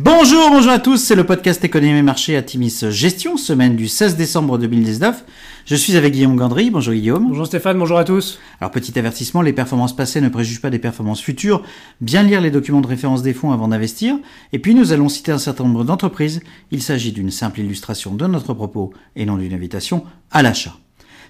Bonjour, bonjour à tous, c'est le podcast Économie et Marché à Timis Gestion, semaine du 16 décembre 2019. Je suis avec Guillaume Gandry, bonjour Guillaume. Bonjour Stéphane, bonjour à tous. Alors petit avertissement, les performances passées ne préjugent pas des performances futures, bien lire les documents de référence des fonds avant d'investir, et puis nous allons citer un certain nombre d'entreprises, il s'agit d'une simple illustration de notre propos et non d'une invitation à l'achat.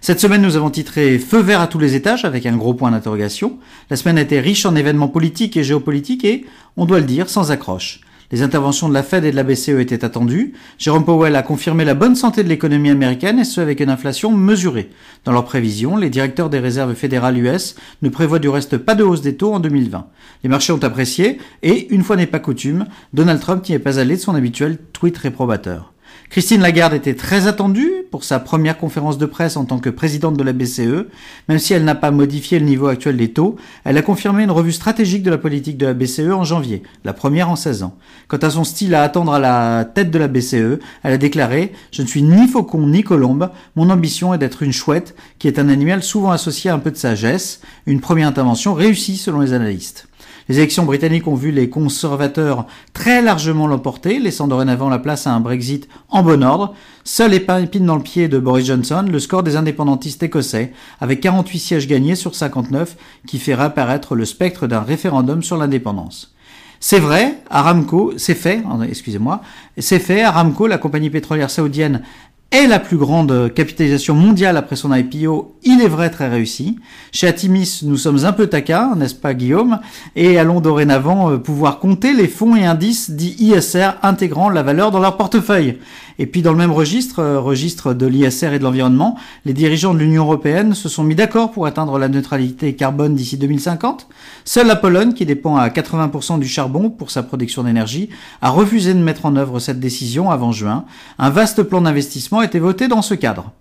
Cette semaine, nous avons titré Feu vert à tous les étages avec un gros point d'interrogation. La semaine a été riche en événements politiques et géopolitiques et, on doit le dire, sans accroche. Les interventions de la Fed et de la BCE étaient attendues. Jérôme Powell a confirmé la bonne santé de l'économie américaine et ce avec une inflation mesurée. Dans leurs prévisions, les directeurs des réserves fédérales US ne prévoient du reste pas de hausse des taux en 2020. Les marchés ont apprécié et, une fois n'est pas coutume, Donald Trump n'y est pas allé de son habituel tweet réprobateur. Christine Lagarde était très attendue pour sa première conférence de presse en tant que présidente de la BCE. Même si elle n'a pas modifié le niveau actuel des taux, elle a confirmé une revue stratégique de la politique de la BCE en janvier, la première en 16 ans. Quant à son style à attendre à la tête de la BCE, elle a déclaré « Je ne suis ni faucon ni colombe, mon ambition est d'être une chouette, qui est un animal souvent associé à un peu de sagesse, une première intervention réussie selon les analystes ». Les élections britanniques ont vu les conservateurs très largement l'emporter, laissant dorénavant la place à un Brexit en bon ordre. Seul épine dans le pied de Boris Johnson, le score des indépendantistes écossais, avec 48 sièges gagnés sur 59, qui fait réapparaître le spectre d'un référendum sur l'indépendance. C'est vrai, Aramco, c'est fait, excusez-moi, c'est fait, Aramco, la compagnie pétrolière saoudienne, est la plus grande capitalisation mondiale après son IPO, il est vrai très réussi. Chez Atimis, nous sommes un peu taquins, n'est-ce pas Guillaume? Et allons dorénavant euh, pouvoir compter les fonds et indices dits ISR intégrant la valeur dans leur portefeuille. Et puis dans le même registre, euh, registre de l'ISR et de l'environnement, les dirigeants de l'Union européenne se sont mis d'accord pour atteindre la neutralité carbone d'ici 2050. Seule la Pologne, qui dépend à 80% du charbon pour sa production d'énergie, a refusé de mettre en œuvre cette décision avant juin. Un vaste plan d'investissement a été voté dans ce cadre.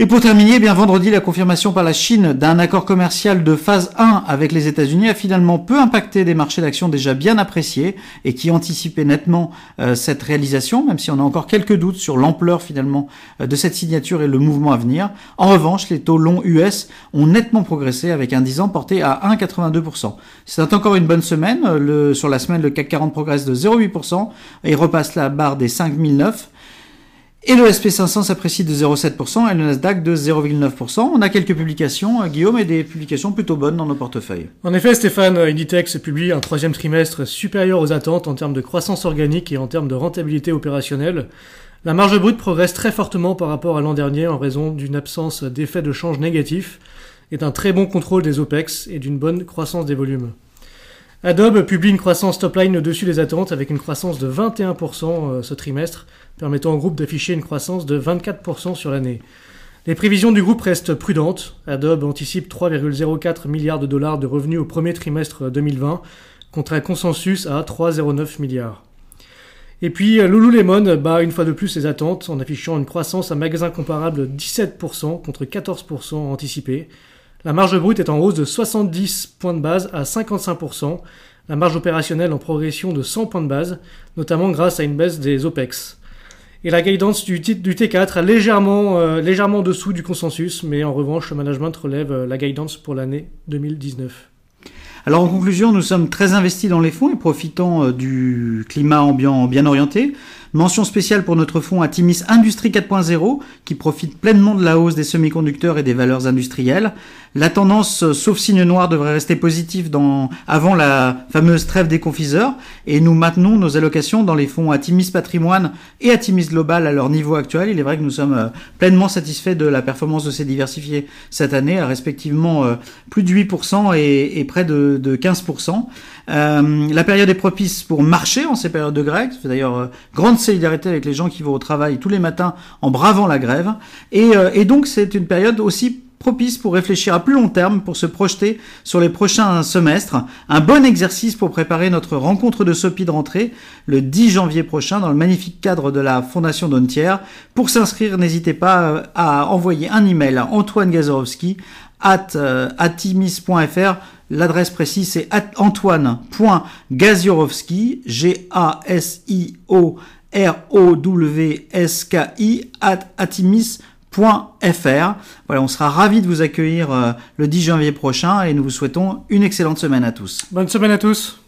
Et pour terminer, eh bien vendredi, la confirmation par la Chine d'un accord commercial de phase 1 avec les États-Unis a finalement peu impacté des marchés d'actions déjà bien appréciés et qui anticipaient nettement euh, cette réalisation, même si on a encore quelques doutes sur l'ampleur finalement euh, de cette signature et le mouvement à venir. En revanche, les taux longs US ont nettement progressé avec un 10 ans porté à 1,82%. C'est encore une bonne semaine. Le, sur la semaine, le CAC 40 progresse de 0,8% et repasse la barre des 5009. Et le SP500 s'apprécie de 0,7% et le Nasdaq de 0,9%. On a quelques publications, euh, Guillaume, et des publications plutôt bonnes dans nos portefeuilles. En effet, Stéphane, Inditex publie un troisième trimestre supérieur aux attentes en termes de croissance organique et en termes de rentabilité opérationnelle. La marge brute progresse très fortement par rapport à l'an dernier en raison d'une absence d'effet de change négatif et d'un très bon contrôle des OPEX et d'une bonne croissance des volumes. Adobe publie une croissance top-line au-dessus des attentes avec une croissance de 21% euh, ce trimestre, permettant au groupe d'afficher une croissance de 24% sur l'année. Les prévisions du groupe restent prudentes. Adobe anticipe 3,04 milliards de dollars de revenus au premier trimestre 2020, contre un consensus à 3,09 milliards. Et puis euh, Lululemon bat une fois de plus ses attentes en affichant une croissance à magasin comparable de 17% contre 14% anticipé. La marge brute est en hausse de 70 points de base à 55%, la marge opérationnelle en progression de 100 points de base, notamment grâce à une baisse des OPEX. Et la guidance du, du T4 est légèrement, euh, légèrement dessous du consensus, mais en revanche, le management relève euh, la guidance pour l'année 2019. Alors en conclusion, nous sommes très investis dans les fonds et profitant euh, du climat ambiant bien orienté. Mention spéciale pour notre fonds Atimis Industrie 4.0 qui profite pleinement de la hausse des semi-conducteurs et des valeurs industrielles. La tendance, sauf signe noir, devrait rester positive avant la fameuse trêve des confiseurs et nous maintenons nos allocations dans les fonds Atimis Patrimoine et Atimis Global à leur niveau actuel. Il est vrai que nous sommes euh, pleinement satisfaits de la performance de ces diversifiés cette année à respectivement euh, plus de 8% et, près de, 15%. Euh, la période est propice pour marcher en ces périodes de grève. C'est d'ailleurs grande solidarité avec les gens qui vont au travail tous les matins en bravant la grève. Et, euh, et donc c'est une période aussi propice pour réfléchir à plus long terme, pour se projeter sur les prochains semestres. Un bon exercice pour préparer notre rencontre de SOPI de rentrée le 10 janvier prochain dans le magnifique cadre de la Fondation Dontière. Pour s'inscrire, n'hésitez pas euh, à envoyer un email à Antoine Gazorowski at euh, atimis.fr. L'adresse précise c'est antoine.gaziorowski, G-A-S-I-O R-O-W-S-K-I at atimis.fr. Voilà, on sera ravis de vous accueillir euh, le 10 janvier prochain et nous vous souhaitons une excellente semaine à tous. Bonne semaine à tous.